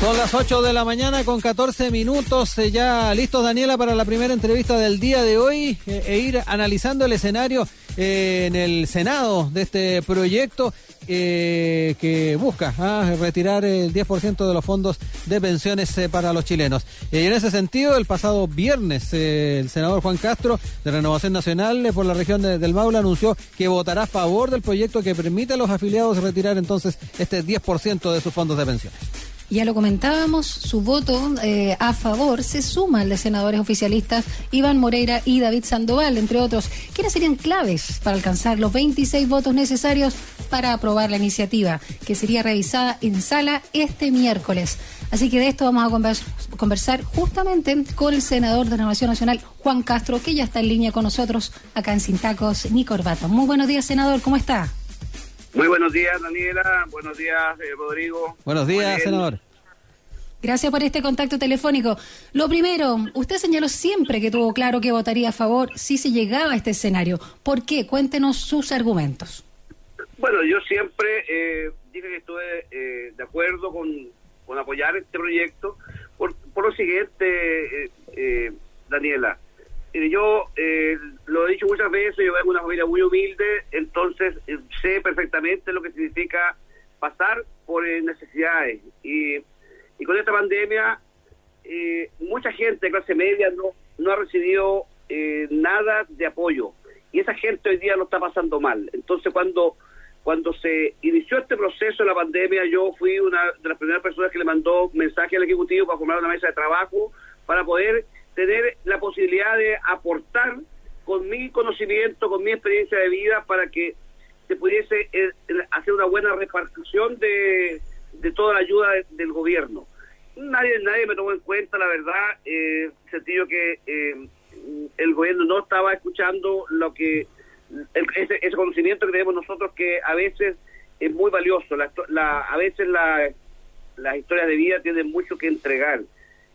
Son las 8 de la mañana con 14 minutos. Eh, ya listos, Daniela, para la primera entrevista del día de hoy eh, e ir analizando el escenario eh, en el Senado de este proyecto que busca ah, retirar el 10% de los fondos de pensiones para los chilenos. y en ese sentido, el pasado viernes, el senador Juan Castro de Renovación Nacional por la región del Maule anunció que votará a favor del proyecto que permite a los afiliados retirar entonces este 10% de sus fondos de pensiones. Ya lo comentábamos, su voto eh, a favor se suma al de senadores oficialistas Iván Moreira y David Sandoval, entre otros, quienes serían claves para alcanzar los 26 votos necesarios para aprobar la iniciativa, que sería revisada en sala este miércoles. Así que de esto vamos a conversar justamente con el senador de Renovación Nacional, Juan Castro, que ya está en línea con nosotros acá en Sintacos ni Corbata. Muy buenos días, senador, ¿cómo está? Muy buenos días, Daniela. Buenos días, eh, Rodrigo. Buenos días, senador. Gracias por este contacto telefónico. Lo primero, usted señaló siempre que tuvo claro que votaría a favor si se llegaba a este escenario. ¿Por qué? Cuéntenos sus argumentos. Bueno, yo siempre eh, dije que estuve eh, de acuerdo con, apoyar este proyecto por, por lo siguiente, eh, Daniela yo eh, lo he dicho muchas veces, yo vengo de una familia muy humilde, entonces eh, sé perfectamente lo que significa pasar por eh, necesidades. Y, y con esta pandemia, mucha gente de clase media no, no ha recibido nada de apoyo. Y esa gente hoy día lo está pasando mal. Entonces, cuando, cuando se inició este proceso de la pandemia, yo fui una de las primeras personas que le mandó mensaje al Ejecutivo para formar una mesa de trabajo para poder tener la posibilidad de aportar con mi conocimiento, con mi experiencia de vida, para que se pudiese eh, hacer una buena repartición de, de toda la ayuda del gobierno. Nadie nadie me tomó en cuenta, la verdad, eh, sentido que eh, el gobierno no estaba escuchando lo que ese, ese, conocimiento que tenemos nosotros que a veces es muy valioso. La, a veces la, las historias de vida tienen mucho que entregar.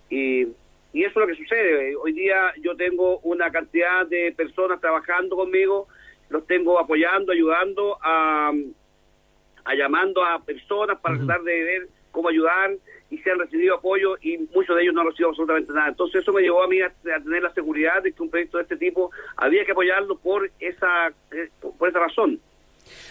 Y y eso es lo que sucede. Hoy día yo tengo una cantidad de personas trabajando conmigo, los tengo apoyando, ayudando, a, a llamando a personas para tratar de ver cómo ayudar y se han recibido apoyo y muchos de ellos no han recibido absolutamente nada. Entonces eso me llevó a mí a, tener la seguridad de que un proyecto de este tipo había que apoyarlo por esa, eh, por esa razón.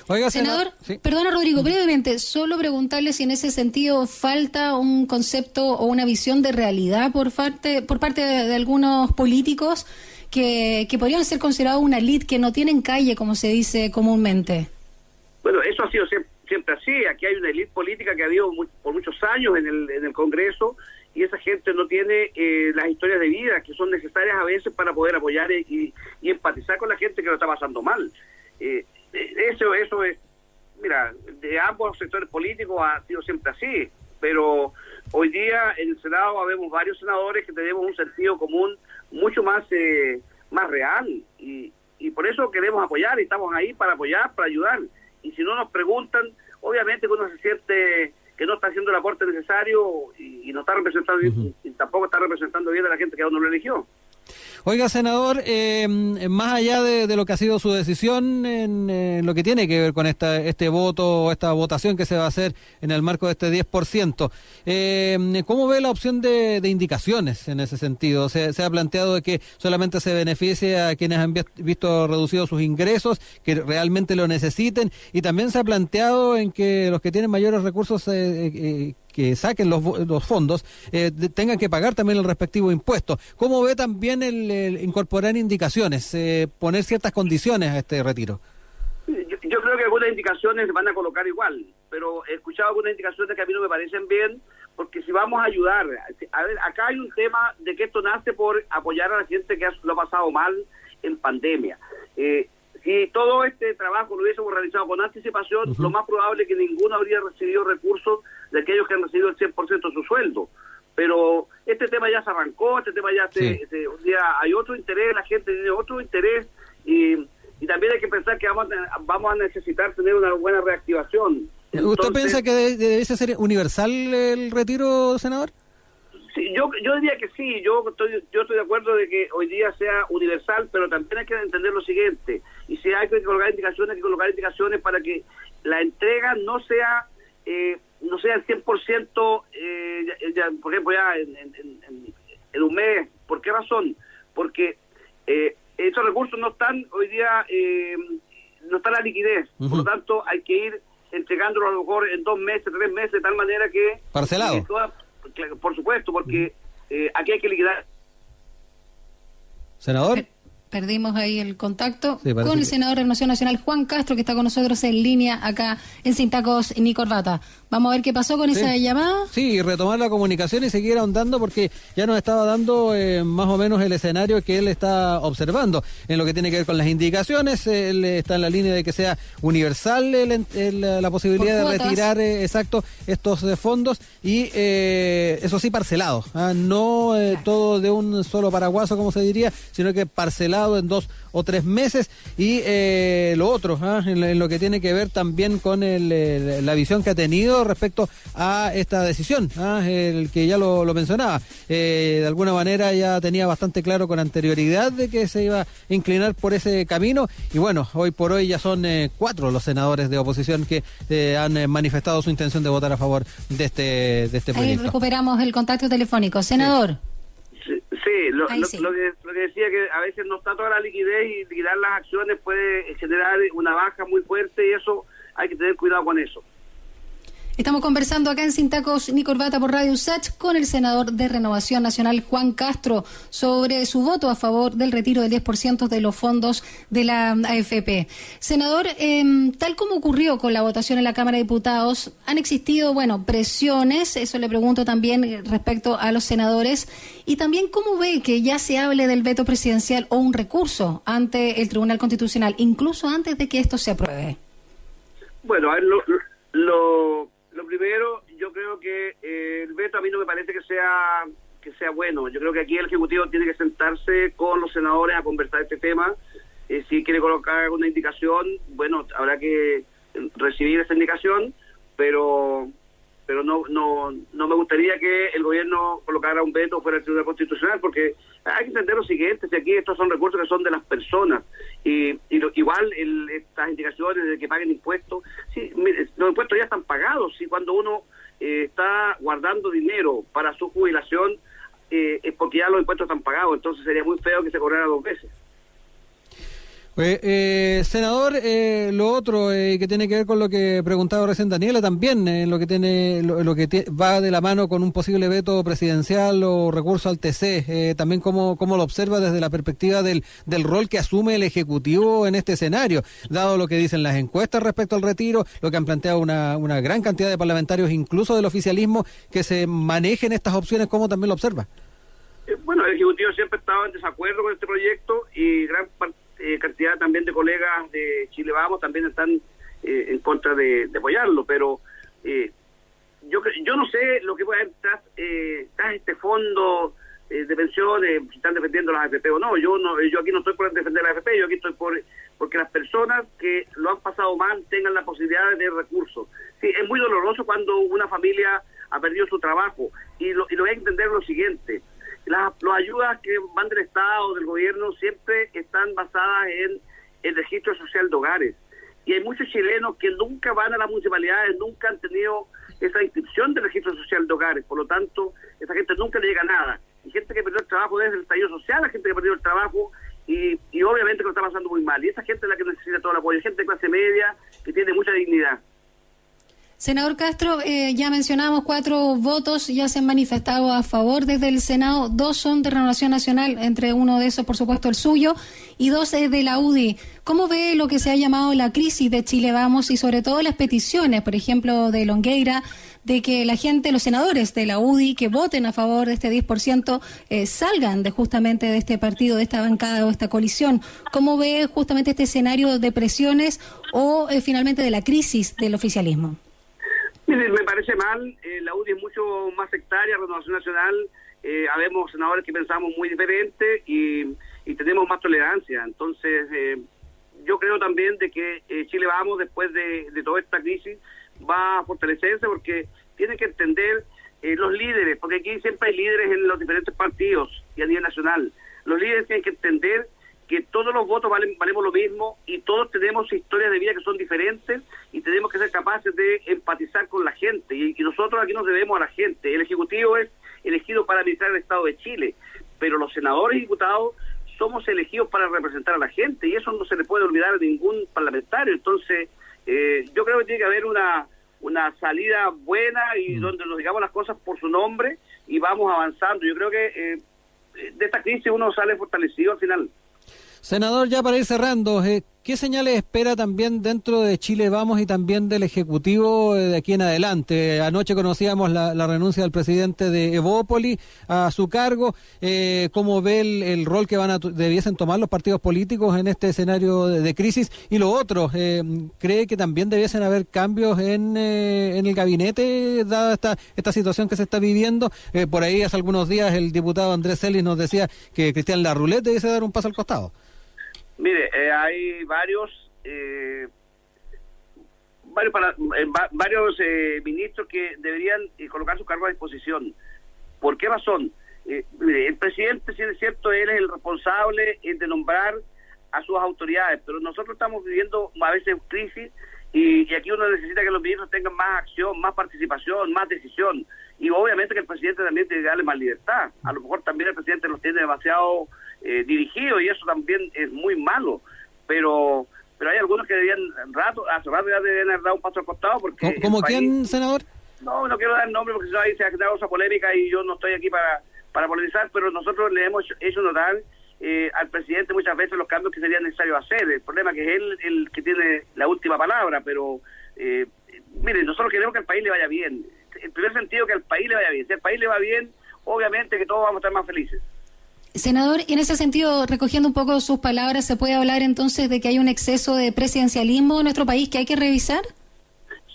Oiga, senador, perdona Rodrigo, brevemente, solo preguntarle si en ese sentido falta un concepto o una visión de realidad por parte, por parte de, algunos políticos que, que, podrían ser considerados una elite que no tienen calle, como se dice comúnmente. Bueno, eso ha sido siempre, así. Aquí hay una elite política que ha habido por muchos años en el, en el Congreso y esa gente no tiene eh, las historias de vida que son necesarias a veces para poder apoyar y, y empatizar con la gente que lo está pasando mal. Eh, eso, eso es, mira, de ambos sectores políticos ha sido siempre así, pero hoy día en el Senado habemos varios senadores que tenemos un sentido común mucho más, eh, más real y, y por eso queremos apoyar y estamos ahí para apoyar, para ayudar. Y si no nos preguntan, obviamente uno se siente que no está haciendo el aporte necesario y, no está representando y tampoco está representando bien a la gente que a uno lo eligió. Oiga, senador, eh, más allá de, lo que ha sido su decisión en lo que tiene que ver con esta, este voto, esta votación que se va a hacer en el marco de este 10%, eh, ¿cómo ve la opción de, indicaciones en ese sentido? Se, ha planteado que solamente se beneficie a quienes han visto reducidos sus ingresos, que realmente lo necesiten, y también se ha planteado en que los que tienen mayores recursos eh, eh que saquen los, los fondos eh, tengan que pagar también el respectivo impuesto. ¿Cómo ve también el, incorporar indicaciones, eh, poner ciertas condiciones a este retiro? Yo, creo que algunas indicaciones van a colocar igual, pero he escuchado algunas indicaciones que a mí no me parecen bien, porque si vamos a ayudar, a ver, acá hay un tema de que esto nace por apoyar a la gente que lo ha pasado mal en pandemia. Eh, si todo este trabajo lo hubiésemos realizado con anticipación, lo más probable es que ninguno habría recibido recursos de aquellos que han recibido el 100% de su sueldo. Pero este tema ya se arrancó, este tema ya se, ya hay otro interés, la gente tiene otro interés y, y también hay que pensar que vamos a, vamos a necesitar tener una buena reactivación. ¿Usted piensa que debe ser universal el retiro, senador? Sí, yo, yo diría que sí, yo estoy, yo estoy de acuerdo de que hoy día sea universal, pero también hay que entender lo siguiente, si hay que colocar indicaciones, hay que colocar indicaciones para que la entrega no sea eh, no sea el 100% eh, ya, por ejemplo, ya en, un mes. ¿Por qué razón? Porque eh, estos recursos no están hoy día, eh, no está la liquidez. Por lo tanto, hay que ir entregándolo a lo mejor en dos meses, tres meses, de tal manera que... Parcelado. por supuesto, porque eh, aquí hay que liquidar. Senador. Perdimos ahí el contacto con el senador de Renovación Nacional, Juan Castro, que está con nosotros en línea acá en Sintacos ni Corbata. Vamos a ver qué pasó con esa llamada. Sí, retomar la comunicación y seguir ahondando porque ya nos estaba dando eh, más o menos el escenario que él está observando en lo que tiene que ver con las indicaciones. Él está en la línea de que sea universal la posibilidad de retirar eh, exacto estos eh, fondos y eso sí parcelado, ¿ah? no todo de un solo paraguaso como se diría, sino que parcelado en dos o tres meses. Y eh, lo otro, ¿ah? en, lo que tiene que ver también con la visión que ha tenido respecto a esta decisión, ¿ah? el que ya lo, mencionaba. Eh, de alguna manera ya tenía bastante claro con anterioridad de que se iba a inclinar por ese camino. Y bueno, hoy por hoy ya son eh, cuatro los senadores de oposición que han manifestado su intención de votar a favor de este, de este proyecto. Ahí recuperamos el contacto telefónico. Senador. Sí, lo, que, lo, que, decía que a veces no está toda la liquidez y liquidar las acciones puede generar una baja muy fuerte y eso hay que tener cuidado con eso. Estamos conversando acá en Sintacos ni Corbata por Radio Sach con el senador de Renovación Nacional, Juan Castro, sobre su voto a favor del retiro del 10% de los fondos de la AFP. Senador, em, tal como ocurrió con la votación en la Cámara de Diputados, han existido, bueno, presiones, eso le pregunto también respecto a los senadores, y también cómo ve que ya se hable del veto presidencial o un recurso ante el Tribunal Constitucional, incluso antes de que esto se apruebe. Bueno, lo lo primero, yo creo que eh, el veto a mí no me parece que sea que sea bueno. Yo creo que aquí el Ejecutivo tiene que sentarse con los senadores a conversar este tema. Eh, si quiere colocar una indicación, bueno, habrá que recibir esa indicación, pero pero no, no, no me gustaría que el gobierno colocara un veto fuera del Tribunal Constitucional, porque hay que entender lo siguiente, si aquí estos son recursos que son de las personas, y, y igual estas indicaciones de que paguen impuestos, sí, los impuestos ya están pagados, y cuando uno eh, está guardando dinero para su jubilación, eh, es porque ya los impuestos están pagados, entonces sería muy feo que se cobrara dos veces. Eh, senador, eh, lo otro eh, que tiene que ver con lo que preguntaba recién Daniela también, en lo que tiene, lo, que va de la mano con un posible veto presidencial o recurso al TC, también cómo, cómo lo observa desde la perspectiva del, del rol que asume el ejecutivo en este escenario, dado lo que dicen las encuestas respecto al retiro, lo que han planteado una, una gran cantidad de parlamentarios, incluso del oficialismo, que se manejen estas opciones, ¿cómo también lo observa? Bueno, el Ejecutivo siempre estaba en desacuerdo con este proyecto y gran parte eh, cantidad también de colegas de Chile Vamos también están eh, en contra de, apoyarlo, pero eh, yo yo no sé lo que puede haber tras, este fondo de pensiones, si están defendiendo las AFP o no. Yo no yo aquí no estoy por defender las AFP, yo aquí estoy por porque las personas que lo han pasado mal tengan la posibilidad de recursos. Sí, es muy doloroso cuando una familia ha perdido su trabajo y lo, y lo voy a entender lo siguiente las, ayudas que van del Estado, del gobierno, siempre están basadas en el registro social de hogares. Y hay muchos chilenos que nunca van a las municipalidades, nunca han tenido esa inscripción del registro social de hogares. Por lo tanto, esa gente nunca le llega nada. Y gente que perdió el trabajo desde el estallido social, la gente que perdió el trabajo y, y obviamente que lo está pasando muy mal. Y esa gente es la que necesita todo el apoyo. Gente de clase media que tiene mucha dignidad. Senador Castro, eh, ya mencionamos cuatro votos, ya se han manifestado a favor desde el Senado, dos son de Renovación Nacional, entre uno de esos, por supuesto, el suyo, y dos es de la UDI. ¿Cómo ve lo que se ha llamado la crisis de Chile Vamos y sobre todo las peticiones, por ejemplo, de Longueira, de que la gente, los senadores de la UDI que voten a favor de este 10%, eh, salgan de justamente de este partido, de esta bancada o esta colisión? ¿Cómo ve justamente este escenario de presiones o eh, finalmente de la crisis del oficialismo? Me parece mal, eh, la UDI es mucho más sectaria, Renovación Nacional, eh, habemos senadores que pensamos muy diferente y, tenemos más tolerancia. Entonces, eh, yo creo también de que eh, Chile Vamos, después de, toda esta crisis, va a fortalecerse porque tiene que entender los líderes, porque aquí siempre hay líderes en los diferentes partidos y a nivel nacional. Los líderes tienen que entender que todos los votos valen, valemos lo mismo y todos tenemos historias de vida que son diferentes y tenemos que ser capaces de empatizar con la gente y, nosotros aquí nos debemos a la gente. El Ejecutivo es Estado de Chile, pero los senadores y diputados somos elegidos para representar a la gente y eso no se le puede olvidar a ningún parlamentario. Entonces, eh, yo creo que tiene que haber una, una salida buena y mm. donde nos digamos las cosas por su nombre y vamos avanzando. Yo creo que eh, de esta crisis uno sale fortalecido al final. Senador, ya para ir cerrando, eh, ¿qué señales espera también dentro de Chile Vamos y también del Ejecutivo eh, de aquí en adelante? Anoche conocíamos la, renuncia del presidente de Evópoli a su cargo. Eh, ¿Cómo ve el, rol que van a debiesen tomar los partidos políticos en este escenario de, crisis? Y lo otro, eh, ¿cree que también debiesen haber cambios en, en el gabinete, dada esta, esta situación que se está viviendo? por ahí hace algunos días el diputado Andrés Celis nos decía que Cristian Larrulete debe dar un paso al costado. Mire, eh, hay varios eh, varios, para, eh, varios ministros que deberían colocar su cargo a disposición. ¿Por qué razón? el presidente, si es cierto, él es el responsable de nombrar a sus autoridades, pero nosotros estamos viviendo a veces crisis y, y, aquí uno necesita que los ministros tengan más acción, más participación, más decisión. Y obviamente que el presidente también tiene que darle más libertad. A lo mejor también el presidente los tiene demasiado eh, dirigido y eso también es muy malo. Pero pero hay algunos que debían rato, hace rato ya deben haber dado un paso al costado porque... ¿Cómo quién, senador? No, no quiero dar nombre porque si no ahí se ha generado esa polémica y yo no estoy aquí para, para polemizar, pero nosotros le hemos hecho notar eh, al presidente muchas veces los cambios que sería necesario hacer. El problema es que es él el que tiene la última palabra, pero eh, miren, nosotros queremos que el país le vaya bien. En primer sentido, que al país le vaya bien. Si al país le va bien, obviamente que todos vamos a estar más felices. Senador, en ese sentido, recogiendo un poco sus palabras, ¿se puede hablar entonces de que hay un exceso de presidencialismo en nuestro país que hay que revisar?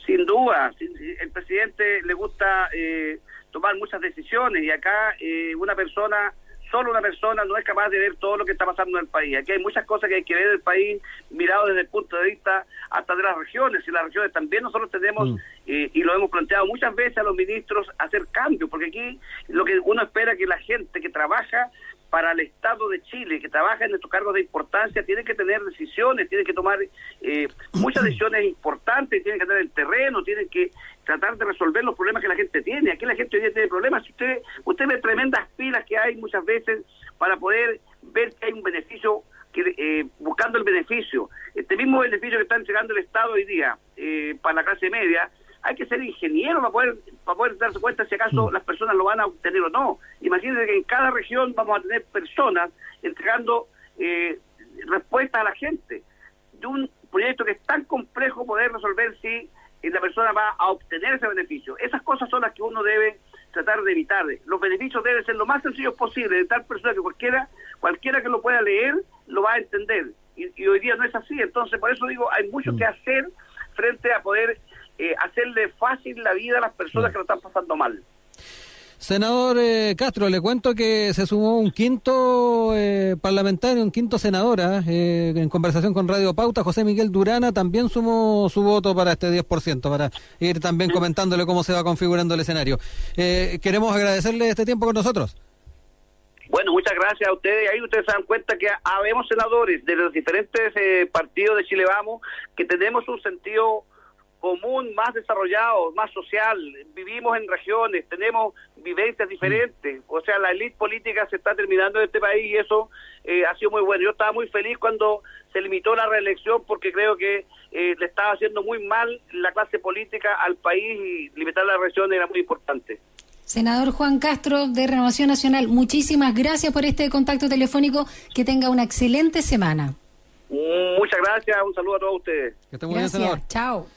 Sin duda, el presidente le gusta eh, tomar muchas decisiones y acá eh, una persona solo una persona no es capaz de ver todo lo que está pasando en el país. Aquí hay muchas cosas que hay que ver del país, mirado desde el punto de vista hasta de las regiones, y las regiones también nosotros tenemos, mm. eh, y lo hemos planteado muchas veces a los ministros, hacer cambios, porque aquí lo que uno espera que la gente que trabaja para el Estado de Chile, que trabaja en estos cargos de importancia, tiene que tener decisiones, tiene que tomar eh, muchas decisiones importantes, tiene que tener el terreno, tiene que tratar de resolver los problemas que la gente tiene. Aquí la gente hoy día tiene problemas. Usted, usted ve tremendas pilas que hay muchas veces para poder ver que hay un beneficio, que eh, buscando el beneficio. Este mismo beneficio que está entregando el Estado hoy día eh, para la clase media, hay que ser ingeniero para poder, para poder darse cuenta si acaso mm. las personas lo van a obtener o no. Imagínense que en cada región vamos a tener personas entregando eh, respuestas a la gente de un proyecto que es tan complejo poder resolver si la persona va a obtener ese beneficio. Esas cosas son las que uno debe tratar de evitar. Los beneficios deben ser lo más sencillos posible, de tal persona que cualquiera, cualquiera que lo pueda leer lo va a entender. Y, hoy día no es así. Entonces, por eso digo, hay mucho mm. que hacer frente a poder eh, hacerle fácil la vida a las personas que lo están pasando mal. Senador eh, Castro, le cuento que se sumó un quinto eh, parlamentario, un quinto senadora, eh, en conversación con Radio Pauta, José Miguel Durana, también sumó su voto para este 10%, para ir también comentándole cómo se va configurando el escenario. queremos agradecerle este tiempo con nosotros. Bueno, muchas gracias a ustedes. Ahí ustedes se dan cuenta que habemos senadores de los diferentes partidos de Chile Vamos que tenemos un sentido común más desarrollado, más social, vivimos en regiones, tenemos vivencias diferentes, o sea, la élite política se está terminando en este país y eso eh, ha sido muy bueno. Yo estaba muy feliz cuando se limitó la reelección porque creo que eh, le estaba haciendo muy mal la clase política al país y limitar la reelección era muy importante. Senador Juan Castro de Renovación Nacional, muchísimas gracias por este contacto telefónico. Que tenga una excelente semana. Muchas gracias, un saludo a todos ustedes. Que estén muy bien, senador. Chao.